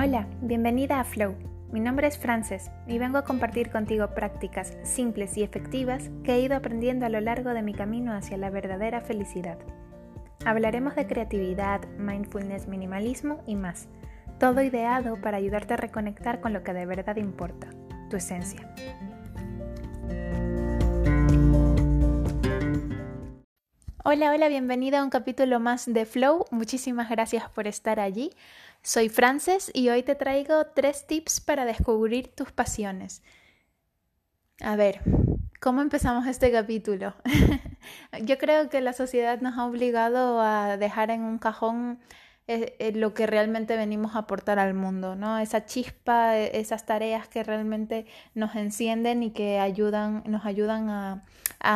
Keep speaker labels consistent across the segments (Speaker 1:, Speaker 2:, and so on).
Speaker 1: Hola, bienvenida a Flow. Mi nombre es Frances y vengo a compartir contigo prácticas simples y efectivas que he ido aprendiendo a lo largo de mi camino hacia la verdadera felicidad. Hablaremos de creatividad, mindfulness, minimalismo y más. Todo ideado para ayudarte a reconectar con lo que de verdad importa, tu esencia. Hola, hola, bienvenida a un capítulo más de Flow. Muchísimas gracias por estar allí. Soy Frances y hoy te traigo tres tips para descubrir tus pasiones. A ver, ¿cómo empezamos este capítulo? Yo creo que la sociedad nos ha obligado a dejar en un cajón eh, eh, lo que realmente venimos a aportar al mundo, ¿no? Esa chispa, e, esas tareas que realmente nos encienden y que ayudan, nos ayudan a,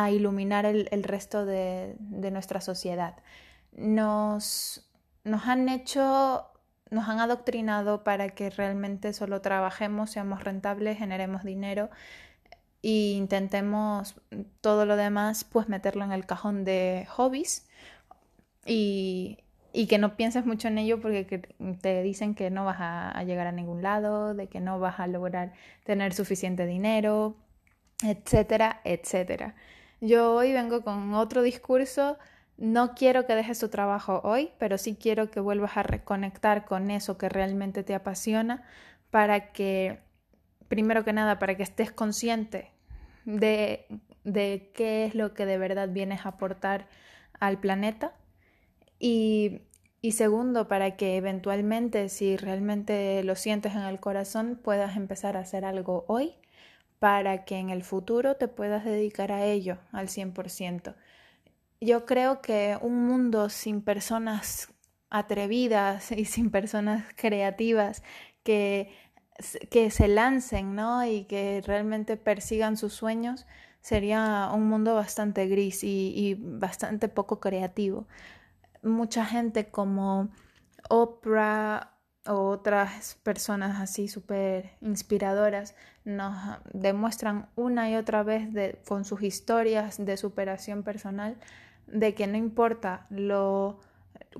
Speaker 1: iluminar el, resto de, de, nuestra sociedad. Nos, nos han hecho nos han adoctrinado para que realmente solo trabajemos, seamos rentables, generemos dinero e intentemos todo lo demás pues meterlo en el cajón de hobbies y, que no pienses mucho en ello porque te dicen que no vas a, llegar a ningún lado, de que no vas a lograr tener suficiente dinero, etcétera, etcétera. Yo hoy vengo con otro discurso no quiero que dejes tu trabajo hoy, pero sí quiero que vuelvas a reconectar con eso que realmente te apasiona para que, primero que nada, para que estés consciente de, de qué es lo que de verdad vienes a aportar al planeta. Y, y segundo, para que eventualmente, si realmente lo sientes en el corazón, puedas empezar a hacer algo hoy para que en el futuro te puedas dedicar a ello al 100% yo creo que un mundo sin personas atrevidas y sin personas creativas que, que se lancen, ¿no? Y que realmente persigan sus sueños, sería un mundo bastante gris y, bastante poco creativo. Mucha gente como Oprah o otras personas así súper inspiradoras nos demuestran una y otra vez de, con sus historias de superación personal de que no importa lo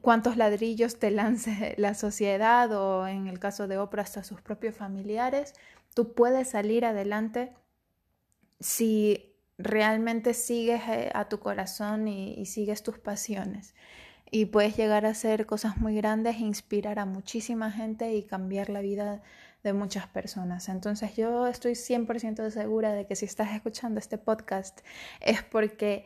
Speaker 1: cuántos ladrillos te lance la sociedad o en el caso de Oprah hasta sus propios familiares, tú puedes salir adelante si realmente sigues eh, a tu corazón y, sigues tus pasiones. Y puedes llegar a hacer cosas muy grandes, inspirar a muchísima gente y cambiar la vida de muchas personas. Entonces yo estoy 100% segura de que si estás escuchando este podcast es porque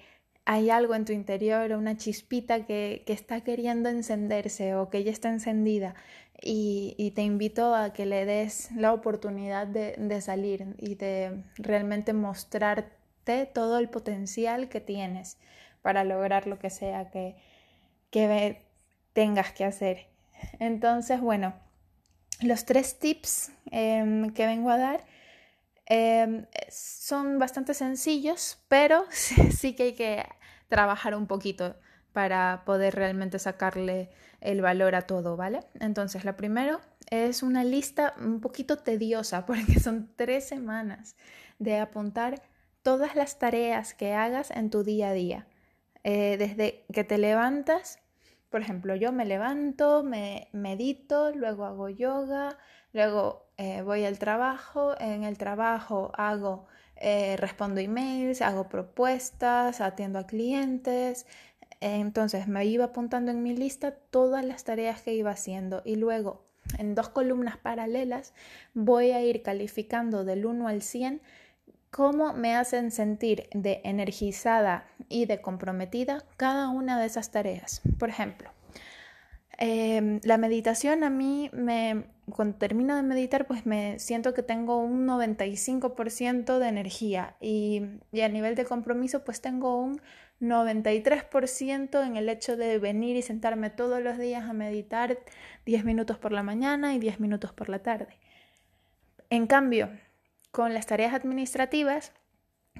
Speaker 1: hay algo en tu interior, una chispita que, está queriendo encenderse o que ya está encendida y, te invito a que le des la oportunidad de, salir y de realmente mostrarte todo el potencial que tienes para lograr lo que sea que, que tengas que hacer. Entonces, bueno, los tres tips em, que vengo a dar em, son bastante sencillos, pero sí que hay que trabajar un poquito para poder realmente sacarle el valor a todo, ¿vale? Entonces, lo primero es una lista un poquito tediosa porque son tres semanas de apuntar todas las tareas que hagas en tu día a día. Eh, desde que te levantas, por ejemplo, yo me levanto, me medito, luego hago yoga, luego eh, voy al trabajo, en el trabajo hago eh, respondo emails, hago propuestas, atiendo a clientes. Entonces me iba apuntando en mi lista todas las tareas que iba haciendo y luego en dos columnas paralelas voy a ir calificando del 1 al 100 cómo me hacen sentir de energizada y de comprometida cada una de esas tareas. Por ejemplo, Em, la meditación a mí me, cuando termino de meditar, pues me siento que tengo un 95% de energía y, y, a nivel de compromiso, pues tengo un 93% en el hecho de venir y sentarme todos los días a meditar 10 minutos por la mañana y 10 minutos por la tarde. En cambio, con las tareas administrativas,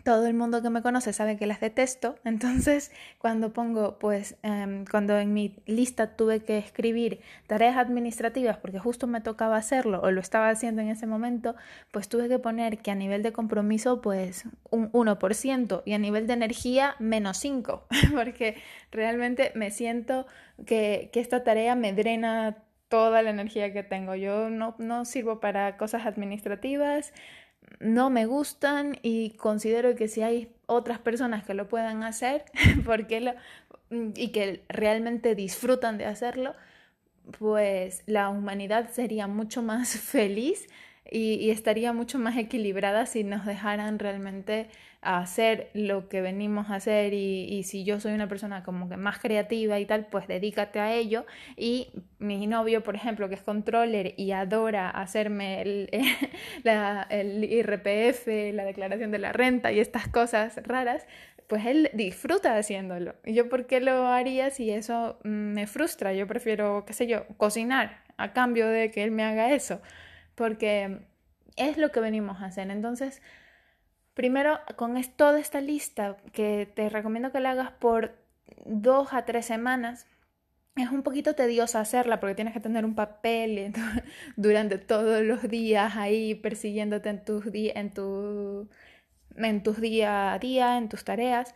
Speaker 1: todo el mundo que me conoce sabe que las detesto, entonces cuando pongo, pues, em, cuando en mi lista tuve que escribir tareas administrativas porque justo me tocaba hacerlo o lo estaba haciendo en ese momento, pues tuve que poner que a nivel de compromiso, pues, un 1% y a nivel de energía, menos 5, porque realmente me siento que, que esta tarea me drena toda la energía que tengo. Yo no, no sirvo para cosas administrativas, no me gustan y considero que si hay otras personas que lo puedan hacer y que realmente disfrutan de hacerlo, pues la humanidad sería mucho más feliz y, estaría mucho más equilibrada si nos dejaran realmente hacer lo que venimos a hacer y, si yo soy una persona como que más creativa y tal, pues dedícate a ello y mi novio, por ejemplo, que es controller y adora hacerme el, el IRPF, la declaración de la renta y estas cosas raras, pues él disfruta haciéndolo. ¿Y yo por qué lo haría si eso me frustra? Yo prefiero, qué sé yo, cocinar a cambio de que él me haga eso porque es lo que venimos a hacer. Entonces, primero, con toda esta lista que te recomiendo que la hagas por dos a tres semanas, es un poquito tediosa hacerla porque tienes que tener un papel durante todos los días ahí persiguiéndote en tus, en, en tus día a día, en tus tareas.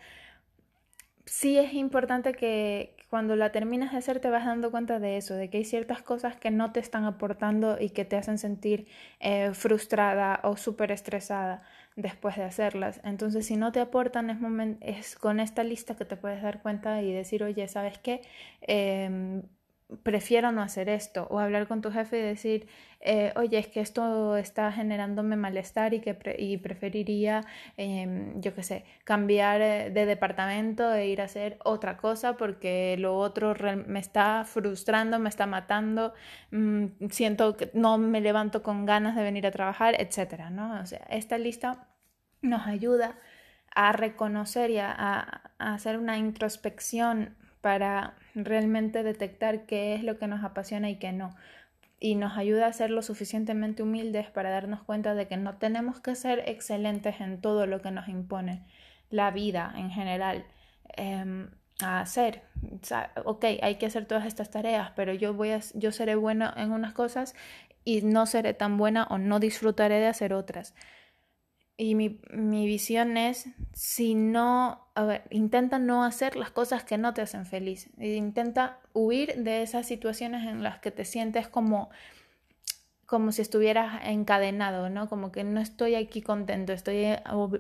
Speaker 1: Sí es importante que, cuando la terminas de hacer te vas dando cuenta de eso, de que hay ciertas cosas que no te están aportando y que te hacen sentir eh, frustrada o súper estresada después de hacerlas. Entonces, si no te aportan, es, es con esta lista que te puedes dar cuenta y decir, oye, ¿sabes qué? Em, prefiero no hacer esto o hablar con tu jefe y decir, eh, oye, es que esto está generándome malestar y que y preferiría, em, yo qué sé, cambiar eh, de departamento e ir a hacer otra cosa porque lo otro me está frustrando, me está matando, mm, siento que no me levanto con ganas de venir a trabajar, etcétera, ¿no? O sea, esta lista nos ayuda a reconocer y a hacer una introspección para realmente detectar qué es lo que nos apasiona y qué no. Y nos ayuda a ser lo suficientemente humildes para darnos cuenta de que no tenemos que ser excelentes en todo lo que nos impone la vida en general. Em, a hacer. ok, hay que hacer todas estas tareas, pero yo voy a, yo seré bueno en unas cosas y no seré tan buena o no disfrutaré de hacer otras. Y mi, mi, visión es, si no, a ver, intenta no hacer las cosas que no te hacen feliz. Intenta huir de esas situaciones en las que te sientes como, como si estuvieras encadenado, ¿no? Como que no estoy aquí contento, estoy,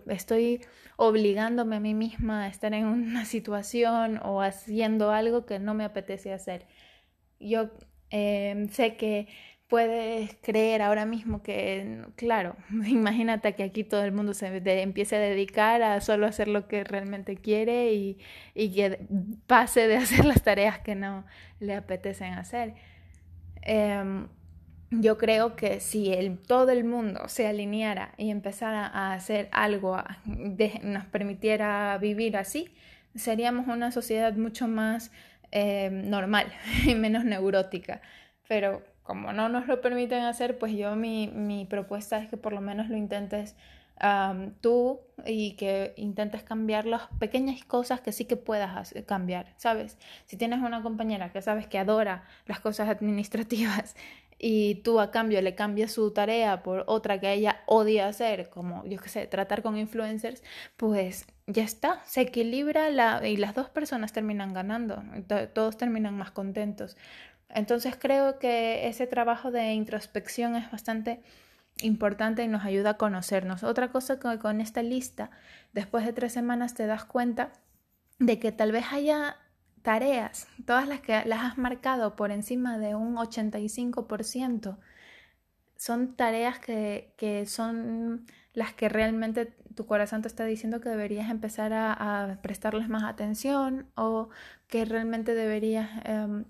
Speaker 1: estoy obligándome a mí misma a estar en una situación o haciendo algo que no me apetece hacer. Yo eh, sé que puedes creer ahora mismo que, claro, imagínate que aquí todo el mundo se empiece a dedicar a solo hacer lo que realmente quiere y, que pase de hacer las tareas que no le apetecen hacer. Em, yo creo que si el, todo el mundo se alineara y empezara a hacer algo, nos permitiera vivir así, seríamos una sociedad mucho más em, normal y menos neurótica. Pero como no nos lo permiten hacer, pues yo mi, mi propuesta es que por lo menos lo intentes tú y que intentes cambiar las pequeñas cosas que sí que puedas cambiar, ¿sabes? Si tienes una compañera que sabes que adora las cosas administrativas y tú a cambio le cambias su tarea por otra que ella odia hacer, como yo qué sé, tratar con influencers, pues ya está, se equilibra y las dos personas terminan ganando, todos terminan más contentos. Entonces creo que ese trabajo de introspección es bastante importante y nos ayuda a conocernos. Otra cosa que con esta lista, después de tres semanas te das cuenta de que tal vez haya tareas, todas las que las has marcado por encima de un 85%, son tareas que, que son las que realmente tu corazón te está diciendo que deberías empezar a, prestarles más atención o que realmente deberías... Em,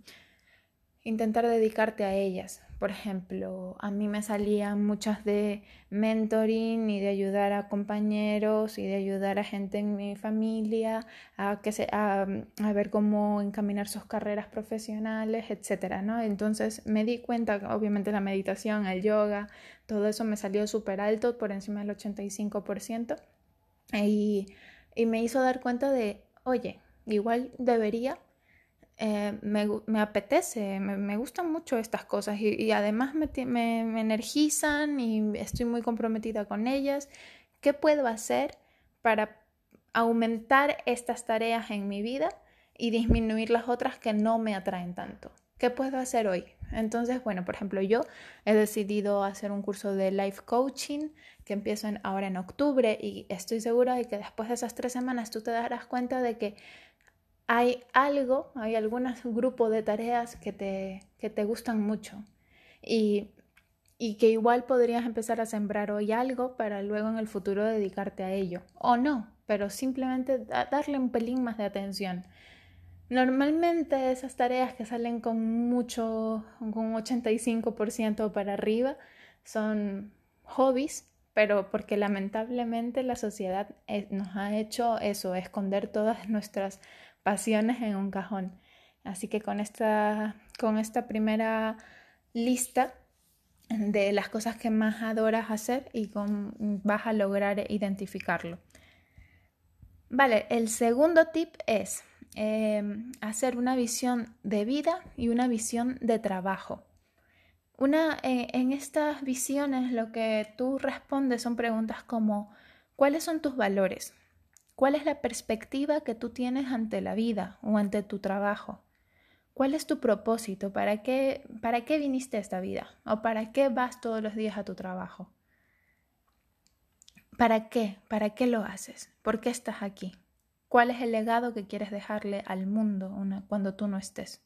Speaker 1: intentar dedicarte a ellas. Por ejemplo, a mí me salían muchas de mentoring y de ayudar a compañeros y de ayudar a gente en mi familia a, que se, a, ver cómo encaminar sus carreras profesionales, etcétera, ¿no? Entonces me di cuenta, obviamente la meditación, el yoga, todo eso me salió súper alto, por encima del 85%, y, y me hizo dar cuenta de, oye, igual debería eh, me, apetece, me, me, gustan mucho estas cosas y, además me, me, energizan y estoy muy comprometida con ellas. ¿Qué puedo hacer para aumentar estas tareas en mi vida y disminuir las otras que no me atraen tanto? ¿Qué puedo hacer hoy? Entonces, bueno, por ejemplo, yo he decidido hacer un curso de life coaching que empiezo ahora en octubre y estoy segura de que después de esas tres semanas tú te darás cuenta de que hay algo, hay algún grupo de tareas que te, que te gustan mucho y, y que igual podrías empezar a sembrar hoy algo para luego en el futuro dedicarte a ello. O no, pero simplemente darle un pelín más de atención. Normalmente esas tareas que salen con mucho, con 85% para arriba, son hobbies, pero porque lamentablemente la sociedad eh, nos ha hecho eso, esconder todas nuestras pasiones en un cajón. Así que con esta, con esta primera lista de las cosas que más adoras hacer y con, vas a lograr identificarlo. Vale, el segundo tip es em, hacer una visión de vida y una visión de trabajo. Una, eh, en estas visiones lo que tú respondes son preguntas como ¿cuáles son tus valores? ¿Cuál es la perspectiva que tú tienes ante la vida o ante tu trabajo? ¿Cuál es tu propósito? ¿Para qué, para qué viniste a esta vida? ¿O para qué vas todos los días a tu trabajo? ¿Para qué? ¿Para qué lo haces? ¿Por qué estás aquí? ¿Cuál es el legado que quieres dejarle al mundo cuando tú no estés?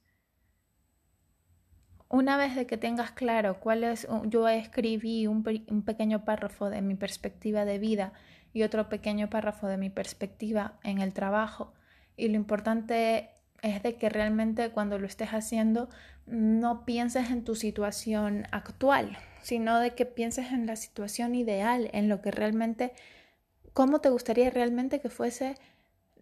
Speaker 1: Una vez de que tengas claro cuál es, yo escribí un, un pequeño párrafo de mi perspectiva de vida y otro pequeño párrafo de mi perspectiva en el trabajo. Y lo importante es de que realmente cuando lo estés haciendo no pienses en tu situación actual, sino de que pienses en la situación ideal, en lo que realmente, cómo te gustaría realmente que fuese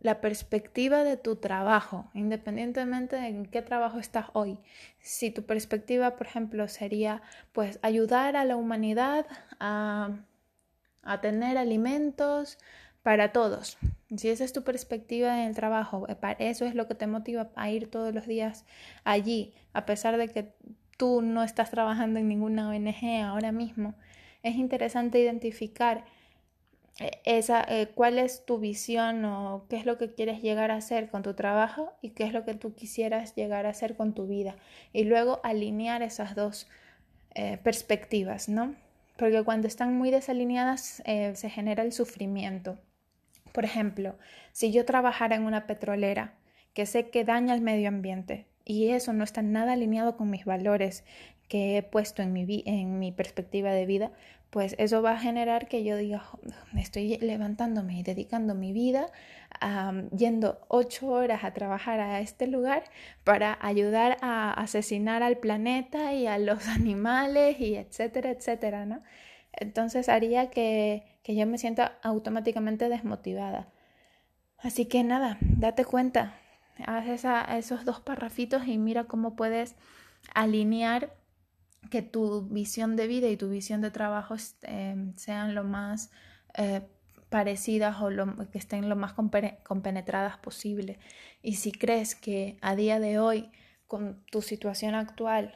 Speaker 1: la perspectiva de tu trabajo, independientemente de en qué trabajo estás hoy. Si tu perspectiva, por ejemplo, sería pues ayudar a la humanidad a a tener alimentos para todos. Si esa es tu perspectiva en el trabajo, eh, eso es lo que te motiva a ir todos los días allí, a pesar de que tú no estás trabajando en ninguna ONG ahora mismo, es interesante identificar eh, esa, eh, cuál es tu visión o qué es lo que quieres llegar a hacer con tu trabajo y qué es lo que tú quisieras llegar a hacer con tu vida. Y luego alinear esas dos perspectivas, ¿no? Porque cuando están muy desalineadas eh, se genera el sufrimiento. Por ejemplo, si yo trabajara en una petrolera que sé que daña el medio ambiente y eso no está nada alineado con mis valores que he puesto en mi, en mi perspectiva de vida, pues eso va a generar que yo diga, estoy levantándome y dedicando mi vida yendo ocho horas a trabajar a este lugar para ayudar a asesinar al planeta y a los animales y etcétera, etcétera, ¿no? Entonces haría que, que yo me sienta automáticamente desmotivada. Así que nada, date cuenta, haz esos dos parrafitos y mira cómo puedes alinear que tu visión de vida y tu visión de trabajo em, sean lo más eh, parecidas o que estén lo más compenetradas posible. Y si crees que a día de hoy, con tu situación actual,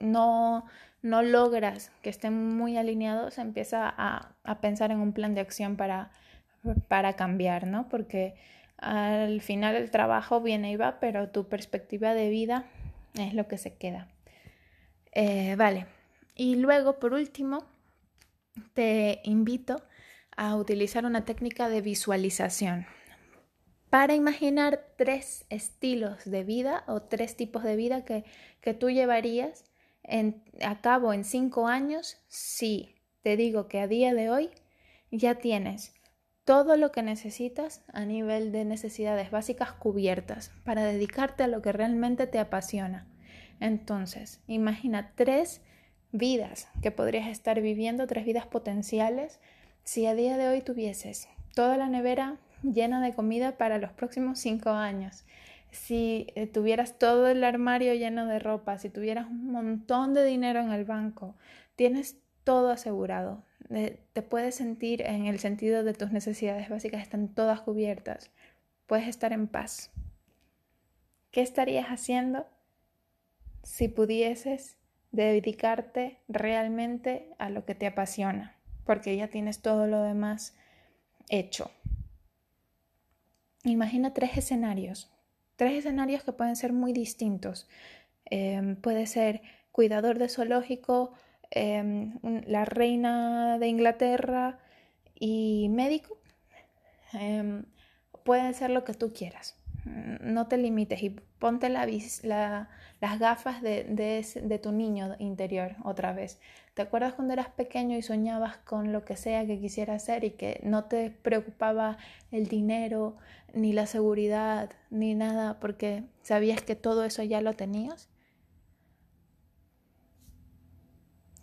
Speaker 1: no, no logras que estén muy alineados, empieza a, a pensar en un plan de acción para, para cambiar, ¿no? Porque al final el trabajo viene y va, pero tu perspectiva de vida es lo que se queda. Eh, vale. Y luego, por último, te invito a utilizar una técnica de visualización para imaginar tres estilos de vida o tres tipos de vida que, que tú llevarías en, a cabo en cinco años si te digo que a día de hoy ya tienes todo lo que necesitas a nivel de necesidades básicas cubiertas para dedicarte a lo que realmente te apasiona. Entonces, imagina tres vidas que podrías estar viviendo, tres vidas potenciales, si a día de hoy tuvieses toda la nevera llena de comida para los próximos cinco años, si eh, tuvieras todo el armario lleno de ropa, si tuvieras un montón de dinero en el banco, tienes todo asegurado. te puedes sentir en el sentido de tus necesidades básicas están todas cubiertas. Puedes estar en paz. ¿Qué estarías haciendo si pudieses dedicarte realmente a lo que te apasiona, porque ya tienes todo lo demás hecho. Imagina tres escenarios, tres escenarios que pueden ser muy distintos. Em, puede ser cuidador de zoológico, em, la reina de Inglaterra y médico. Em, puede ser lo que tú quieras. No te limites y ponte la, las gafas de, de, tu niño interior otra vez. ¿Te acuerdas cuando eras pequeño y soñabas con lo que sea que quisieras hacer y que no te preocupaba el dinero, ni la seguridad, ni nada, porque sabías que todo eso ya lo tenías?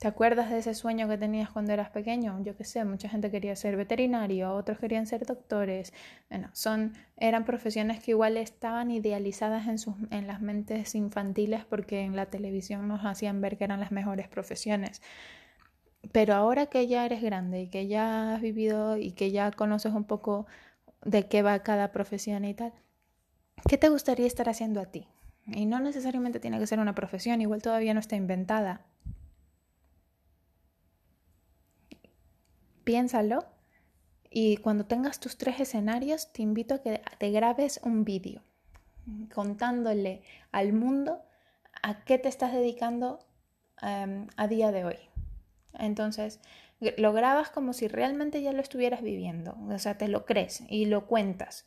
Speaker 1: ¿Te acuerdas de ese sueño que tenías cuando eras pequeño? Yo qué sé, mucha gente quería ser veterinario, otros querían ser doctores. Bueno, son, eran profesiones que igual estaban idealizadas en, sus, en las mentes infantiles porque en la televisión nos hacían ver que eran las mejores profesiones. Pero ahora que ya eres grande y que ya has vivido y que ya conoces un poco de qué va cada profesión y tal, ¿qué te gustaría estar haciendo a ti? Y no necesariamente tiene que ser una profesión, igual todavía no está inventada piénsalo y cuando tengas tus tres escenarios te invito a que te grabes un vídeo contándole al mundo a qué te estás dedicando em, a día de hoy. Entonces, lo grabas como si realmente ya lo estuvieras viviendo, o sea, te lo crees y lo cuentas.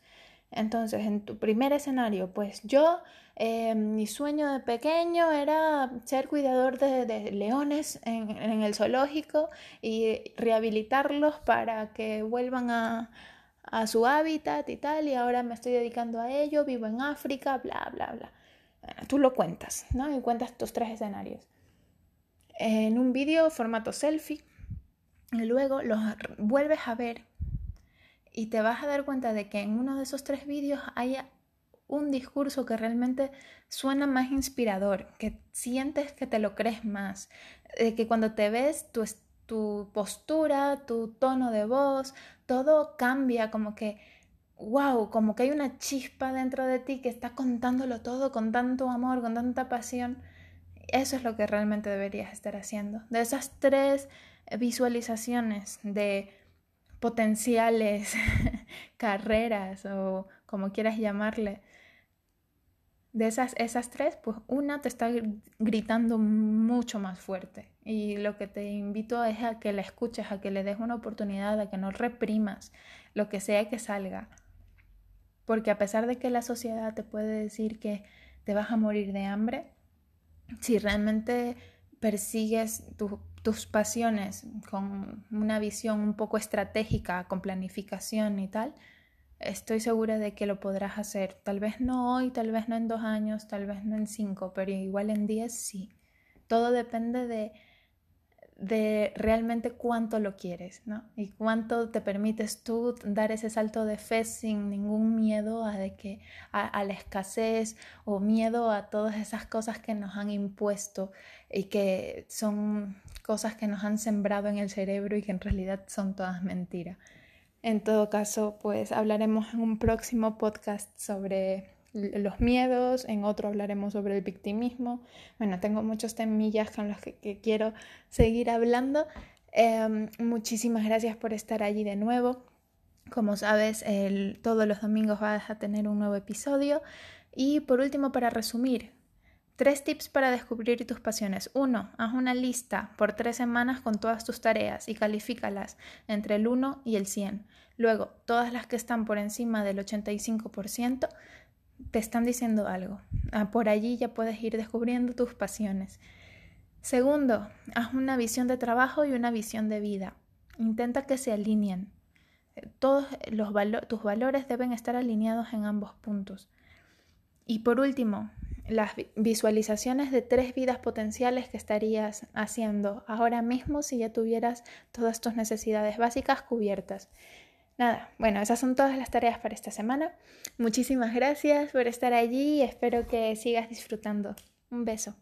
Speaker 1: Entonces, en tu primer escenario, pues yo, eh, mi sueño de pequeño era ser cuidador de, leones en, el zoológico y rehabilitarlos para que vuelvan a, su hábitat y tal, y ahora me estoy dedicando a ello, vivo en África, bla, bla, bla. tú lo cuentas, ¿no? Y cuentas tus tres escenarios. En un vídeo formato selfie, y luego los vuelves a ver y te vas a dar cuenta de que en uno de esos tres vídeos hay un discurso que realmente suena más inspirador, que sientes que te lo crees más, de que cuando te ves tu, tu postura, tu tono de voz, todo cambia como que, wow, como que hay una chispa dentro de ti que está contándolo todo con tanto amor, con tanta pasión. Eso es lo que realmente deberías estar haciendo. De esas tres visualizaciones de potenciales carreras o como quieras llamarle. De esas, esas tres, pues una te está gritando mucho más fuerte. Y lo que te invito es a que la escuches, a que le des una oportunidad, a que no reprimas lo que sea que salga. Porque a pesar de que la sociedad te puede decir que te vas a morir de hambre, si realmente persigues tu tus pasiones con una visión un poco estratégica, con planificación y tal, estoy segura de que lo podrás hacer. Tal vez no hoy, tal vez no en dos años, tal vez no en cinco, pero igual en diez sí. Todo depende de de realmente cuánto lo quieres, ¿no? Y cuánto te permites tú dar ese salto de fe sin ningún miedo a, de que, a, la escasez o miedo a todas esas cosas que nos han impuesto y que son cosas que nos han sembrado en el cerebro y que en realidad son todas mentiras. En todo caso, pues hablaremos en un próximo podcast sobre los miedos, en otro hablaremos sobre el victimismo. Bueno, tengo muchos temillas con los que, quiero seguir hablando. Em, muchísimas gracias por estar allí de nuevo. Como sabes, todos los domingos vas a tener un nuevo episodio. Y por último, para resumir, tres tips para descubrir tus pasiones. Uno, haz una lista por tres semanas con todas tus tareas y califícalas entre el 1 y el 100. Luego, todas las que están por encima del 85%, te están diciendo algo. Ah, por allí ya puedes ir descubriendo tus pasiones. Segundo, haz una visión de trabajo y una visión de vida. Intenta que se alineen. Eh, todos los tus valores deben estar alineados en ambos puntos. Y por último, las visualizaciones de tres vidas potenciales que estarías haciendo ahora mismo si ya tuvieras todas tus necesidades básicas cubiertas. Nada, bueno, esas son todas las tareas para esta semana. Muchísimas gracias por estar allí y espero que sigas disfrutando. Un beso.